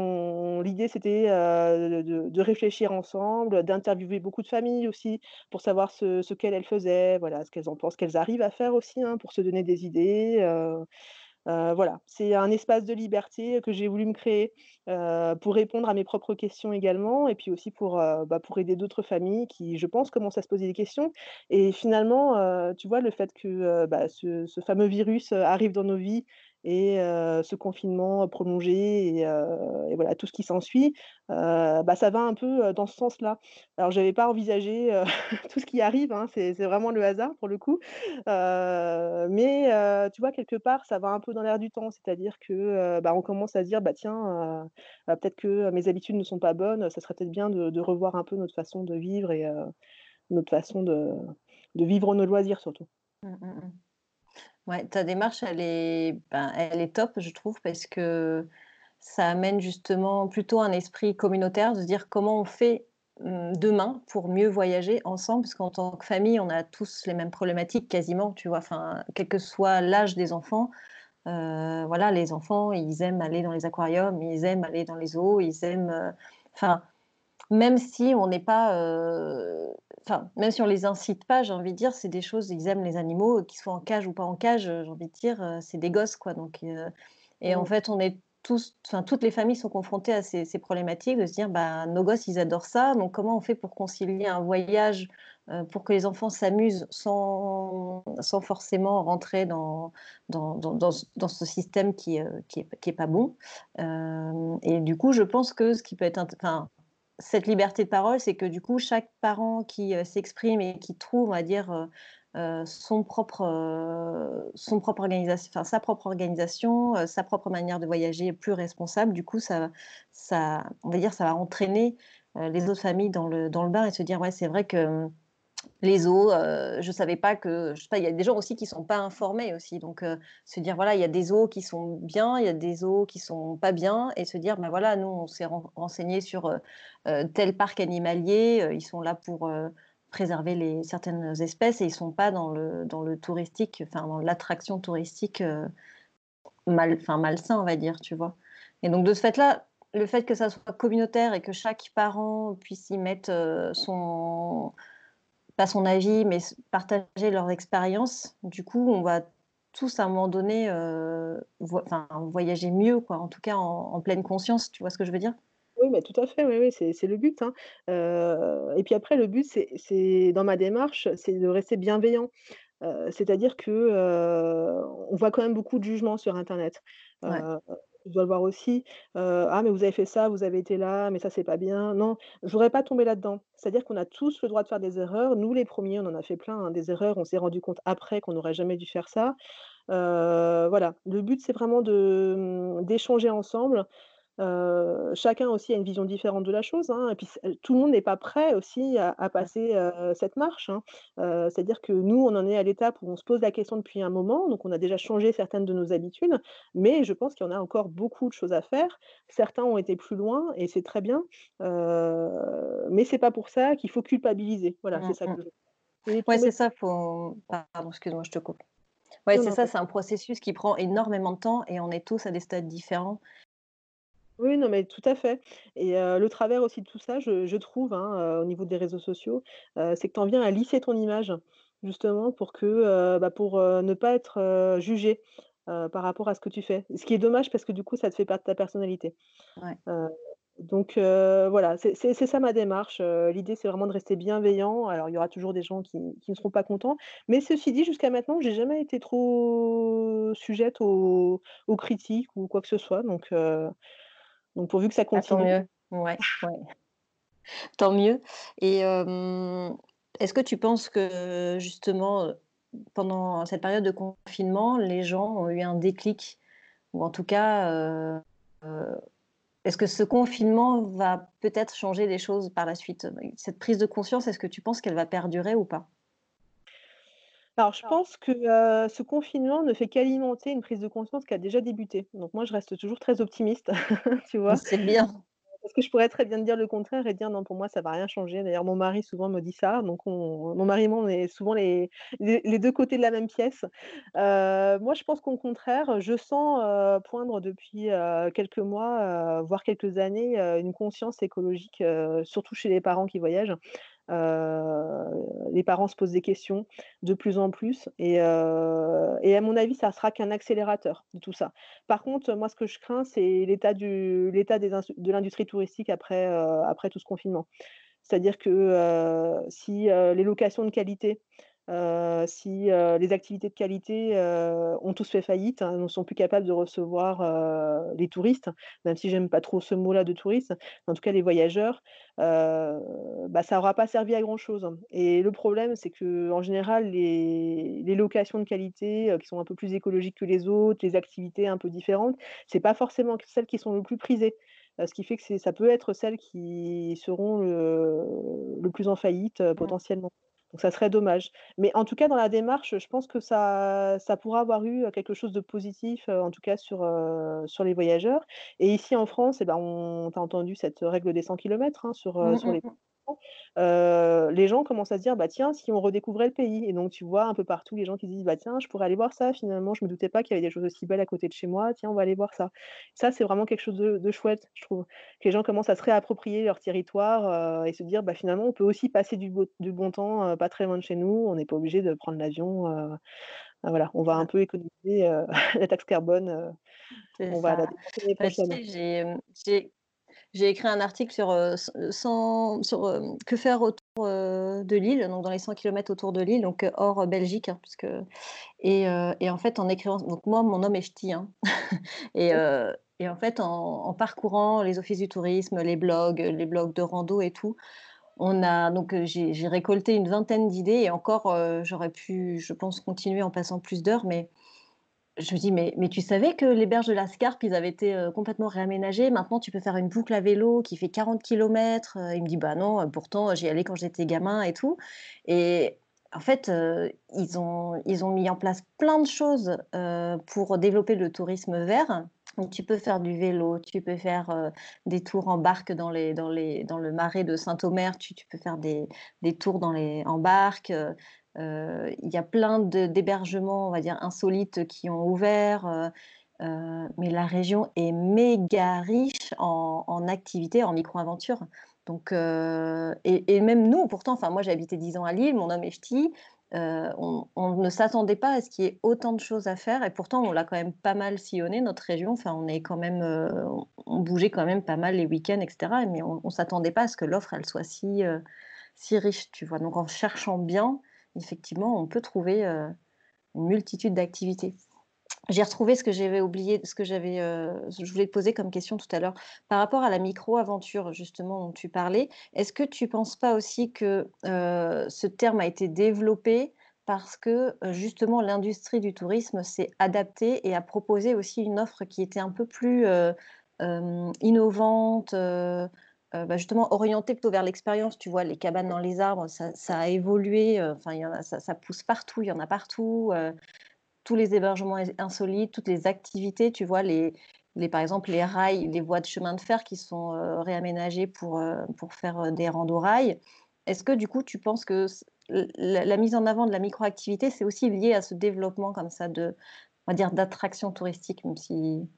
l'idée c'était, heu, de réfléchir ensemble, d'interviewer beaucoup de familles aussi pour savoir ce qu'elles, elles faisaient, voilà, ce qu'elles en pensent, ce qu'elles arrivent à faire aussi, hein, pour se donner des idées, heu, voilà. C'est un espace de liberté que j'ai voulu me créer, pour répondre à mes propres questions également et puis aussi pour, bah, pour aider d'autres familles qui, je pense, commencent à se poser des questions et finalement, tu vois, le fait que, bah, ce fameux virus, arrive dans nos vies et ce confinement prolongé et voilà tout ce qui s'ensuit, bah, ça va un peu, dans ce sens-là. Alors j'avais pas envisagé, tout ce qui arrive, hein, c'est vraiment le hasard pour le coup, mais tu vois, quelque part, ça va un peu dans l'air du temps. C'est-à-dire que, bah, commence à se dire: «Bah, tiens, bah, peut-être que mes habitudes ne sont pas bonnes, ça serait peut-être bien de revoir un peu notre façon de vivre et notre façon de vivre nos loisirs surtout». Mmh, mmh mh. Ouais, ta démarche, elle est, ben, elle est top, je trouve, parce que ça amène justement plutôt un esprit communautaire, de se dire comment on fait, mmh, demain pour mieux voyager ensemble. Parce qu'en tant que famille, on a tous les mêmes problématiques quasiment, tu vois? Enfin, quel que soit l'âge des enfants, heu, voilà, les enfants, ils aiment aller dans les aquariums, ils aiment aller dans les zoos, ils aiment, heu, enfin, même si on n'est pas, heu, enfin, même si on les incite pas, j'ai envie de dire, c'est des choses ils aiment les animaux, qu'ils soient en cage ou pas en cage, heu, j'ai envie de dire, heu, c'est des gosses, quoi, donc et en Mmh. fait, on est tous enfin, toutes les familles sont confrontées à ces ces problématiques de se dire: «Bah, nos gosses, ils adorent ça, donc comment on fait pour concilier un voyage, pour que les enfants s'amusent sans sans forcément rentrer dans dans dans dans ce dans ce système qui, heu, qui est qui est pas bon?» et du coup, je pense que ce qui peut être enfin, cette liberté de parole, c'est que du coup, chaque parent qui, heu, s'exprime et qui trouve, on va dire, heu heu, son propre, son propre organisation sa propre organisation, sa propre manière de voyager plus responsable, du coup, ça ça on va dire, ça va entraîner, les autres familles dans le dans le bain et se dire: «Ouais, c'est vrai que, les zoos, heu, je savais pas que» il y a des gens aussi qui sont pas informés aussi, donc heu, se dire: «Voilà, il y a des zoos qui sont bien, il y a des zoos qui sont pas bien» et se dire: «Bah, voilà, nous, on s'est ren renseignés sur, heu, tel parc animalier, ils sont là pour, préserver les certaines espèces et ils sont pas dans le dans le touristique, enfin, dans l'attraction touristique, mal malsain, on va dire», tu vois? Et donc de ce fait-là, le fait que ça soit communautaire et que chaque parent puisse y mettre, son pas son avis, mais partager leurs expériences. Du coup, on va tous à un moment donné, enfin, voyager mieux quoi, en tout cas en en pleine conscience, tu vois ce que je veux dire? Oui, mais tout à fait, oui, oui, c'est le but, hein. Heu et puis après le but c'est dans ma démarche, c'est de rester bienveillant. Heu, c'est-à-dire que, on voit quand même beaucoup de jugements sur internet. Ouais. Je dois le voir aussi, «Ah mais vous avez fait ça, vous avez été là, mais ça c'est pas bien». Non, je voudrais pas tomber là-dedans. C'est-à-dire qu'on a tous le droit de faire des erreurs. Nous les premiers, on en a fait plein, hein, des erreurs, on s'est rendu compte après qu'on n'aurait jamais dû faire ça. Voilà, le but c'est vraiment mmh, d'échanger ensemble, Chacun aussi a une vision différente de la chose, hein et puis tout le monde n'est pas prêt aussi à à Mmh. passer, cette marche, hein. C'est-à-dire que nous, on en est à l'étape où on se pose la question depuis un moment, donc on a déjà changé certaines de nos habitudes, mais je pense qu'il y en a encore beaucoup de choses à faire. Certains ont été plus loin et c'est très bien, mais c'est pas pour ça qu'il faut culpabiliser. Voilà, c'est Mmh ça mh. que je Ouais, c'est ça, faut pardon, excuse-moi, je te coupe. Non, c'est ça, c'est un processus qui prend énormément de temps et on est tous à des stades différents. Oui, non, mais tout à fait et le travers aussi de tout ça, je je trouve, hein, au niveau des réseaux sociaux, c'est que tu en viens à lisser ton image, justement pour que, bah, pour, ne pas être, jugé, par rapport à ce que tu fais. Ce qui est dommage parce que du coup, ça te fait perdre ta personnalité. Ouais. Donc voilà, c'est c'est c'est ça ma démarche, l'idée c'est vraiment de rester bienveillant. Alors il y aura toujours des gens qui qui ne seront pas contents, mais ceci dit, jusqu'à maintenant, j'ai jamais été trop sujette aux aux critiques ou quoi que ce soit, donc donc pourvu que ça Ah, tant continue. mieux. Ouais, ouais, tant mieux et est-ce que tu penses que justement, pendant cette période de confinement, les gens ont eu un déclic? Ou en tout cas, est-ce que ce confinement va peut-être changer des choses par la suite? Cette prise de conscience, est-ce que tu penses qu'elle va perdurer ou pas? Alors je pense que, ce confinement ne fait qu'alimenter une prise de conscience qui a déjà débuté. Donc moi je reste toujours très optimiste, tu vois? C'est bien. Parce que je pourrais très bien te dire le contraire et dire: «Non, pour moi ça va rien changer». D'ailleurs mon mari souvent me dit ça, donc on mon mari et moi on est souvent les les les 2 côtés de la même pièce. Moi je pense qu'au contraire, je sens, poindre depuis, quelques mois, voire quelques années, une conscience écologique, surtout chez les parents qui voyagent. Heu, les parents se posent des questions de plus en plus et heu et à mon avis, ça sera qu'un accélérateur de tout ça. Par contre, moi, ce que je crains, c'est l'état de l'industrie touristique après, heu, après tout ce confinement. C'est-à-dire que, si, les locations de qualité, si, heu, les activités de qualité, heu, ont tous fait faillite, hein, ne sont plus capables de recevoir, les touristes, même si j'aime pas trop ce mot-là de touristes, en tout cas les voyageurs, bah, ça aura pas servi à grand chose et le problème, c'est qu'en général, les les locations de qualité, qui sont un peu plus écologiques que les autres, les activités un peu différentes, c'est pas forcément celles qui sont le plus prisées. Ce qui fait que ça peut être celles qui seront le le plus en faillite, potentiellement. Donc ça serait dommage. Mais en tout cas, dans la démarche, je pense que ça ça pourra avoir eu, quelque chose de positif, en tout cas sur, sur les voyageurs. Et ici en France, et ben, on as entendu cette règle des 100 kilomètres, hein, sur, heu, Mmh, sur mmh les Heu, les gens commencent à se dire: «Bah, tiens, si on redécouvrait le pays» et donc tu vois un peu partout les gens qui disent: «Bah, tiens, je pourrais aller voir ça finalement, je me doutais pas qu'il y avait des choses aussi belles à côté de chez moi, tiens, on va aller voir ça». Ça, c'est vraiment quelque chose de de chouette, je trouve. Que les gens commencent à se réapproprier leur territoire, heu et se dire: «Bah, finalement, on peut aussi passer du beau du bon temps, heu, pas très loin de chez nous, on n'est pas obligé de prendre l'avion, heu». Bah, voilà, on va un peu économiser, la taxe carbone, va la j'ai, j'ai écrit un article sur, heu, s sans sur, hem, que faire autour, heu, de l'île, donc dans les 100 kilomètres autour de l'île, donc heu, hors euh, Belgique, hein, puisque et et en fait, en écrivant donc moi, mon nom est ch'ti, hein et et en fait, en en parcourant les offices du tourisme, les blogs, les blogs de rando et tout, on a donc j'ai récolté une vingtaine d'idées et encore, j'aurais pu, je pense, continuer en passant plus d'heures, mais je me dis: «Mais mais tu savais que les berges de la Scarpe, ils avaient été, heu, complètement réaménagées? Maintenant, tu peux faire une boucle à vélo qui fait 40 kilomètres». Heu, il me dit: «Bah non, heu, pourtant j'y allais quand j'étais gamin et tout» et en fait, ils ont ils ont mis en place plein de choses, pour développer le tourisme vert. Donc tu peux faire du vélo, tu peux faire, des tours en barque dans les dans les dans le marais de Saint-Omer, tu tu peux faire des des tours dans les en barque, il y a plein d'hébergements, on va dire, insolites qui ont ouvert, heu heu, mais la région est méga riche en activités, en micro-aventures. Et même nous, pourtant, moi, j'ai habité 10 ans à Lille, mon homme est ch'ti, heu, on ne s'attendait pas à ce qu'il y ait autant de choses à faire et pourtant, on l'a quand même pas mal sillonné notre région. Enfin, on est quand même, on bougeait quand même pas mal les week-ends et cetera, mais on on s'attendait pas à ce que l'offre, soit si riche, tu vois? Donc en cherchant bien, effectivement, on peut trouver, heu, une multitude d'activités. J'ai retrouvé ce que j'avais oublié, ce que j'avais, heu, je voulais te poser comme question tout à l'heure. Par rapport à la micro-aventure justement dont tu parlais, est-ce que tu penses pas aussi que, heu, ce terme a été développé parce que, justement l'industrie du tourisme s'est adaptée et a proposé aussi une offre qui était un peu plus, heu, bah, justement orientées plutôt vers l'expérience. Tu vois, les cabanes dans les arbres, ça ça a évolué, heu, enfin, il y en a ça ça pousse partout, il y en a partout, heu, tous les hébergements ins insolites, toutes les activités, tu vois, les les par exemple, les rails, les voies de chemin de fer qui sont, réaménagées pour, pour faire, des rando rails. Est-ce que du coup, tu penses que la la mise en avant de la microactivité, c'est aussi lié à ce développement comme ça de on va dire d'attraction touristique, même si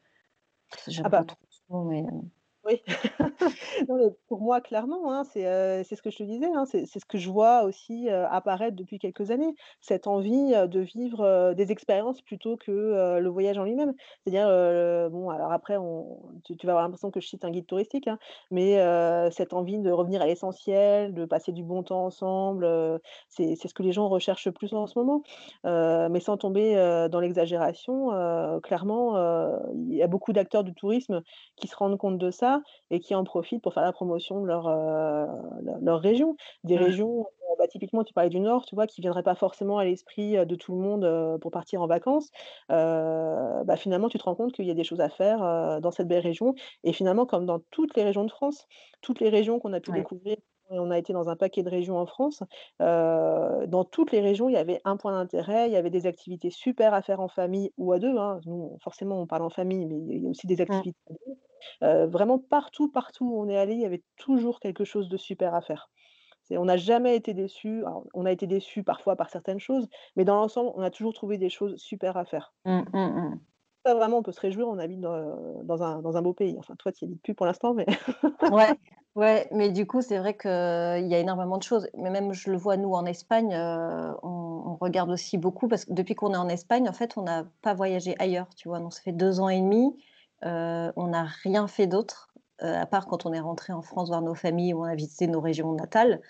Ah j'aime pas bah trop mais Oui, pour moi, clairement, hein, c'est, heu, c'est ce que je te disais, hein, c'est ce que je vois aussi, heu, apparaître depuis quelques années. Cette envie, heu, de vivre, des expériences plutôt que, le voyage en lui-même. C'est-à-dire, bon, alors après tu vas avoir l'impression que je cite un guide touristique, hein, mais cette envie de revenir à l'essentiel, de passer du bon temps ensemble, c'est ce que les gens recherchent plus en ce moment. Mais sans tomber, dans l'exagération, clairement, il y a beaucoup d'acteurs du tourisme qui se rendent compte de ça et qui en profitent pour faire la promotion de leur, leur région. Des Mmh. régions, heu, bah, typiquement tu parlais du Nord, tu vois? Qui viendraient pas forcément à l'esprit, heu, de tout le monde, pour partir en vacances. Bah, finalement tu te rends compte qu'il y a des choses à faire, dans cette belle région et finalement comme dans toutes les régions de France, toutes les régions qu'on a pu Ouais. découvrir et on a été dans un paquet de régions en France, dans toutes les régions, il y avait un point d'intérêt, il y avait des activités super à faire en famille ou à 2, hein. Nous, forcément, on parle en famille, mais il y a aussi des Mmh. activités à 2. Heu, vraiment partout, partout où on est allé, il y avait toujours quelque chose de super à faire. On n'a jamais été déçus. Alors, on a été déçus parfois par certaines choses, mais dans l'ensemble, on a toujours trouvé des choses super à faire. Mmh, mmh mh. Vraiment, on peut se réjouir, on habite dans, dans un beau pays. Enfin, toi, tu y habites plus pour l'instant, mais Ouais, ouais, mais du coup, c'est vrai qu'il y a énormément de choses. Mais même je le vois nous en Espagne, heu, on regarde aussi beaucoup parce que depuis qu'on est en Espagne, en fait, on n'a pas voyagé ailleurs, tu vois? Donc ça fait 2 ans et demi, heu, on n'a rien fait d'autre, à part quand on est rentré en France voir nos familles, où on a visité nos régions natales.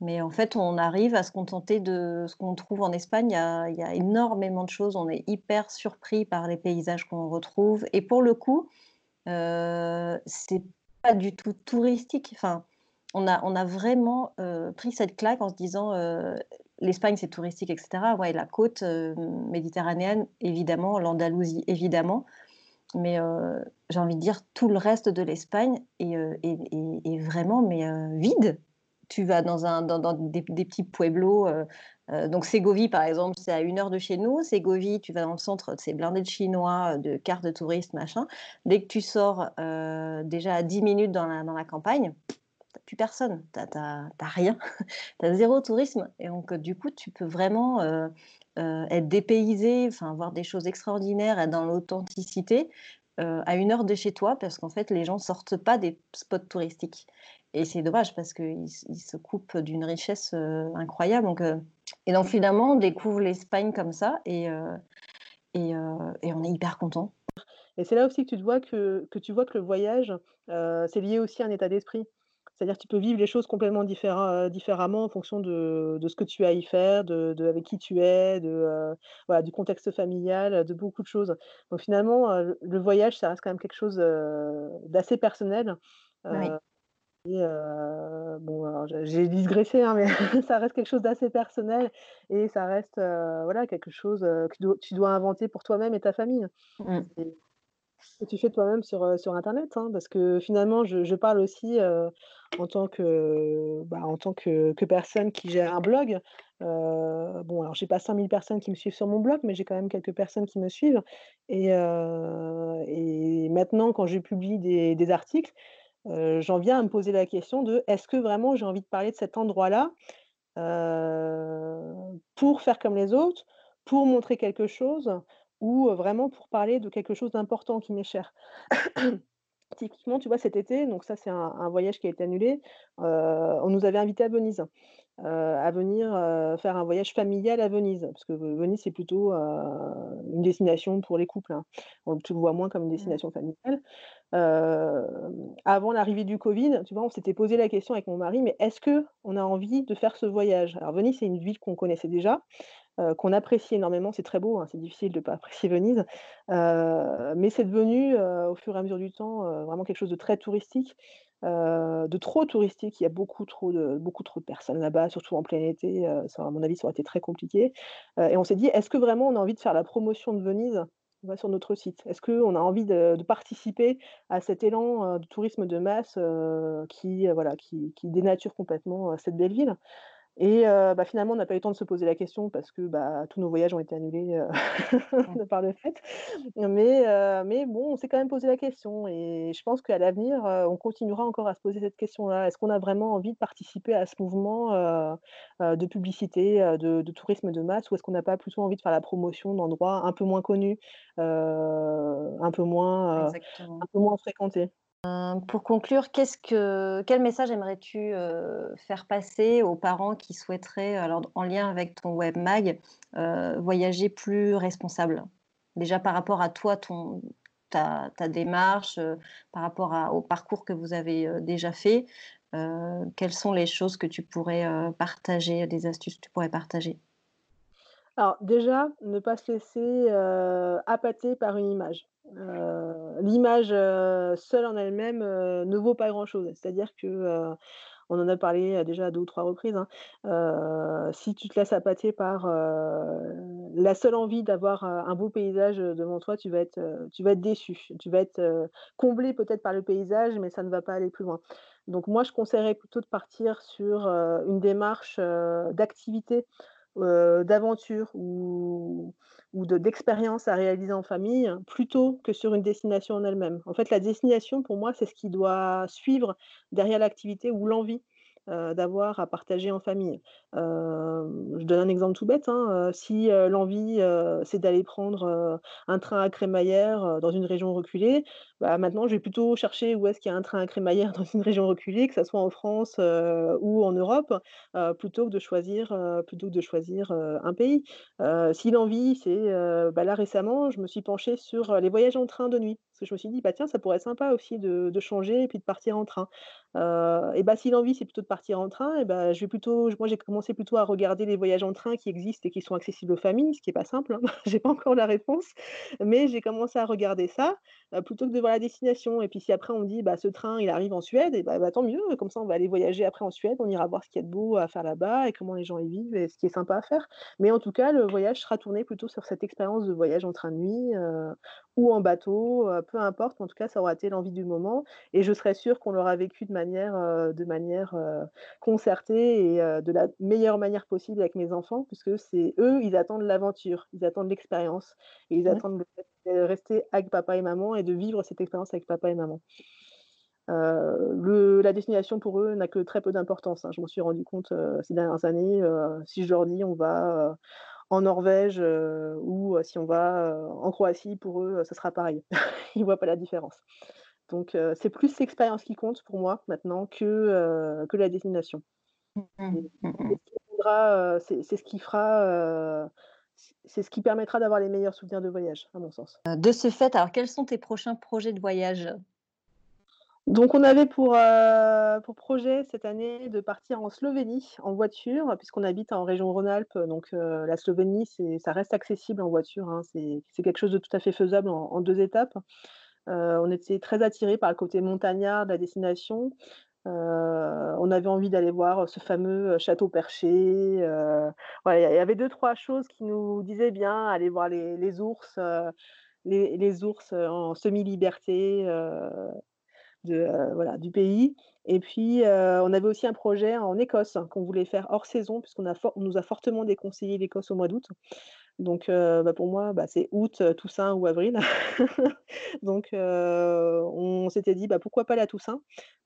Mais en fait, on arrive à se contenter de ce qu'on trouve en Espagne. Il y a énormément de choses. On est hyper surpris par les paysages qu'on retrouve et pour le coup, Heu, c'est pas du tout touristique. Enfin, on a vraiment, heu, pris cette claque en se disant, heu: «L'Espagne, c'est touristique et cetera». Ouais, la côte, heu, méditerranéenne, évidemment, l'Andalousie, évidemment, mais j'ai envie de dire tout le reste de l'Espagne est, est vraiment mais vide. Tu vas dans un dans des petits pueblos, heu heu, donc Ségovie, par exemple, c'est à une heure de chez nous. Ségovie, tu vas dans le centre, c'est blindé de Chinois, heu, de cartes de touristes, machin. Dès que tu sors, déjà à 10 minutes dans la dans la campagne, tu as plus personne, tu as tu as tu as rien, tu as 0 tourisme et donc du coup, tu peux vraiment, être dépaysé, voir des choses extraordinaires, être dans l'authenticité, à une heure de chez toi parce qu'en fait, les gens sortent pas des spots touristiques et c'est dommage parce qu'ils ils se coupent d'une richesse, heu, incroyable donc heu et donc finalement, on découvre l'Espagne comme ça et heu et on est hyper content. et c'est là aussi que tu vois que que tu vois que le voyage, c'est lié aussi à un état d'esprit. C'est-à-dire que tu peux vivre les choses complètement différemment en fonction de de ce que tu as à y faire, de de avec qui tu es, de, voilà, du contexte familial, de beaucoup de choses. Donc finalement, le voyage, ça reste quand même quelque chose, d'assez personnel, Oui. Et heu, bon j'ai digressé, hein, mais ça reste quelque chose d'assez personnel et ça reste, heu, voilà, quelque chose, heu, que tu dois tu dois inventer pour toi-même et ta famille. Mmh. Que tu fais toi-même sur, sur internet, hein, parce que finalement je je parle aussi, en tant que, bah, en tant que que personne qui gère un blog. Bon alors j'ai pas 5 000 personnes qui me suivent sur mon blog, mais j'ai quand même quelques personnes qui me suivent et et maintenant quand je publie des des articles, j'en viens à me poser la question de: «Est-ce que vraiment j'ai envie de parler de cet endroit-là, pour faire comme les autres, pour montrer quelque chose ou, vraiment pour parler de quelque chose d'important qui m'est cher?» Typiquement, tu vois, cet été, donc ça, c'est un voyage qui a été annulé, on nous avait invités à Venise, à venir, heu, faire un voyage familial à Venise. Parce que Ve Venise, c'est plutôt, heu, une destination pour les couples, hein. On le vois moins comme une Mmh. destination familiale. Avant l'arrivée du covid, tu vois, on s'était posé la question avec mon mari: «Mais est-ce qu'on a envie de faire ce voyage?» alors Venise, c'est une ville qu'on connaissait déjà, qu'on apprécie énormément. C'est très beau, hein, c'est difficile de pas apprécier Venise, mais c'est devenu, au fur et à mesure du temps, vraiment quelque chose de très touristique, de trop touristique. Il y a beaucoup trop de beaucoup trop de personnes là-bas, surtout en plein été, ça à mon avis, ça aurait été très compliqué, et on s'est dit: «Est-ce que vraiment on a envie de faire la promotion de Venise?» on va sur notre site? Est-ce qu'on a envie de participer à cet élan, de tourisme de masse, qui, voilà, qui dénature complètement, cette belle ville? Et bah, finalement, on n'a pas eu le temps de se poser la question parce que, bah, tous nos voyages ont été annulés, par le fait. Mais bon, on s'est quand même posé la question et je pense qu'à l'avenir, on continuera encore à se poser cette question-là. Est-ce qu'on a vraiment envie de participer à ce mouvement, de publicité, de de tourisme de masse? Ou est-ce qu'on n'a pas plutôt envie de faire la promotion d'endroits un peu moins connus, un peu moins, un peu moins fréquentés? Pour conclure, quel message aimerais-tu, heu, faire passer aux parents qui souhaiteraient, alors en lien avec ton webmag, voyager plus responsable? Déjà par rapport à toi, ton ta démarche, par rapport au parcours que vous avez, déjà fait, quelles sont les choses que tu pourrais, partager, des astuces que tu pourrais partager? Alors déjà, ne pas se laisser, appâter par une image. Heu, l'image, heu, seule en elle-même, heu, ne vaut pas grand-chose. C'est-à-dire que, on en a parlé, déjà à 2 ou 3 reprises, hein, si tu te laisses appâter par, la seule envie d'avoir, un beau paysage, devant toi, tu vas être, tu vas être déçu. Tu vas être, comblé peut-être par le paysage, mais ça ne va pas aller plus loin. Donc moi, je conseillerais plutôt de partir sur, une démarche, d'activité heu, d'aventure ou ou de d'expériences à réaliser en famille, plutôt que sur une destination en elle-même. En fait, la destination, pour moi, c'est ce qui doit suivre derrière l'activité ou l'envie, heu, d'avoir à partager en famille. Hem, je donne un exemple tout bête, hein, heu, si, l'envie, c'est d'aller prendre, un train à crémaillère, dans une région reculée, bah, maintenant je vais plutôt chercher où est-ce qu'il y a un train à crémaillère dans une région reculée, que ça soit en France, heu, ou en Europe heu, plutôt que de choisir, heu, plutôt de choisir, un pays. Si l'envie c'est, bah, là récemment, je me suis penchée sur, les voyages en train de nuit. Parce que je me suis dit: «Bah, tiens, ça pourrait être sympa aussi de changer et puis de partir en train». Et bah, si l'envie c'est plutôt de partir en train et bah, je vais plutôt moi j'ai commencé plutôt à regarder les voyages en train qui existent et qui sont accessibles aux familles, ce qui est pas simple, hein. J'ai pas encore la réponse, mais j'ai commencé à regarder ça, plutôt que de la destination. Et puis si après on dit: «Bah, ce train il arrive en Suède» et bah bah, tant mieux, comme ça on va aller voyager après en Suède, on ira voir ce qu'il y a de beau à faire là-bas et comment les gens y vivent et ce qui est sympa à faire. Mais en tout cas, le voyage sera tourné plutôt sur cette expérience de voyage en train de nuit, heu, ou en bateau, heu, peu importe, en tout cas ça aura été l'envie du moment. Et je serai sûre qu'on l'aura vécu de manière, heu, de manière, concertée et de la meilleure manière possible avec mes enfants puisque c'est eux, ils attendent l'aventure, ils attendent l'expérience et ils attendent le fait de rester avec papa et maman et de vivre cette expérience avec papa et maman. Le la destination pour eux n'a que très peu d'importance, hein. Je m'en suis rendu compte, heu, ces dernières années, heu, si je leur dis: «On va, en Norvège», ou si on va, en Croatie, pour eux, ce sera pareil. Ils voient pas la différence. Donc c'est plus l'expérience qui compte pour moi maintenant que, que la destination. Mmh Et mh. Mmh c'est ce qui fera, c'est ce qui permettra d'avoir les meilleurs souvenirs de voyage, à mon sens. Heu, de ce fait, alors quels sont tes prochains projets de voyage? Donc on avait pour, heu, pour projet cette année de partir en Slovénie en voiture, puisqu'on habite en région Rhône-Alpes, donc heu, la Slovénie, ça reste accessible en voiture, hein. C'est quelque chose de tout à fait faisable en en 2 étapes. On était très attirés par le côté montagnard de la destination. Heu, on avait envie d'aller voir ce fameux, château perché, il y avait 2-3 choses qui nous disaient bien, aller voir les ours, les ours, en semi-liberté, de, voilà, du pays et puis, on avait aussi un projet en Écosse qu'on voulait faire hors saison puisqu'on nous a fortement déconseillé l'Écosse au mois d'août. Donc, bah, pour moi, bah, c'est août, Toussaint ou avril. Donc, on s'était dit: «Bah, pourquoi pas la Toussaint?»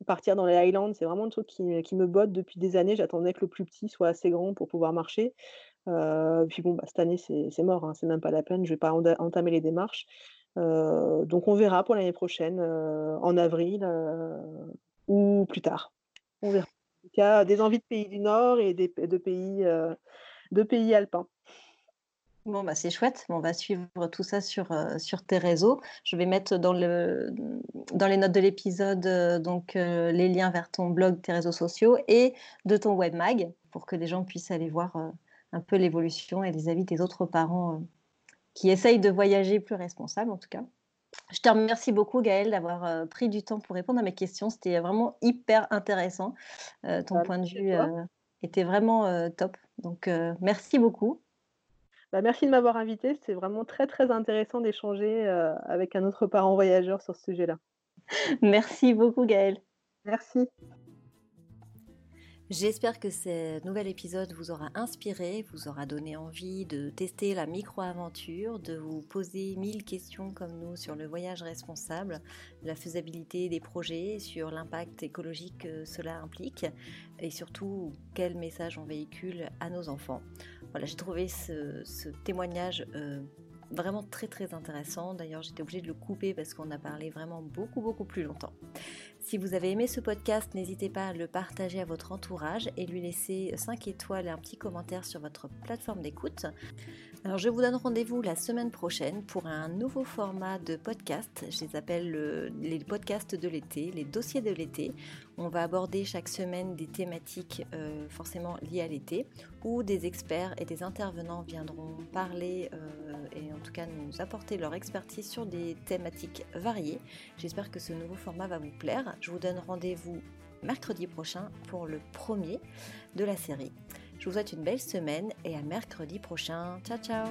partir dans les Highlands, c'est vraiment le truc qui me botte depuis des années. J'attendais que le plus petit soit assez grand pour pouvoir marcher. Puis bon, cette année, c'est mort, hein, c'est même pas la peine, je vais pas entamer les démarches. Donc on verra pour l'année prochaine, en avril, ou plus tard. On verra. En tout cas, des envies de pays du Nord et de pays alpins. Bon, bah, c'est chouette. On va suivre tout ça sur, heu, sur tes réseaux. Je vais mettre dans le dans les notes de l'épisode, donc heu, les liens vers ton blog, tes réseaux sociaux et de ton webmag pour que les gens puissent aller voir, un peu l'évolution et les avis des autres parents, qui essayent de voyager plus responsables, en tout cas. Je te remercie beaucoup Gaëlle d'avoir, pris du temps pour répondre à mes questions. C'était vraiment hyper intéressant. Ton Bah, point de vue, était vraiment, top. Donc merci beaucoup. Bah, merci de m'avoir invitée, c'était vraiment très, très intéressant d'échanger, heu, avec un autre parent voyageur sur ce sujet-là. Merci beaucoup Gaëlle. Merci. J'espère que ce nouvel épisode vous aura inspiré, vous aura donné envie de tester la micro-aventure, de vous poser mille questions comme nous sur le voyage responsable, la faisabilité des projets, sur l'impact écologique que cela implique et surtout quel message on véhicule à nos enfants. Voilà, j'ai trouvé ce, témoignage euh, vraiment très très intéressant. D'ailleurs, j'étais obligée de le couper parce qu'on a parlé vraiment beaucoup beaucoup plus longtemps. Si vous avez aimé ce podcast, n'hésitez pas à le partager à votre entourage et lui laisser 5 étoiles et un petit commentaire sur votre plateforme d'écoute. Alors je vous donne rendez-vous la semaine prochaine pour un nouveau format de podcast. Je les appelle les podcasts de l'été, les dossiers de l'été. On va aborder chaque semaine des thématiques euh, forcément liées à l'été où des experts et des intervenants viendront parler euh, et en tout cas nous apporter leur expertise sur des thématiques variées. J'espère que ce nouveau format va vous plaire. Je vous donne rendez-vous mercredi prochain pour le premier de la série. Je vous souhaite une belle semaine et à mercredi prochain. Ciao ciao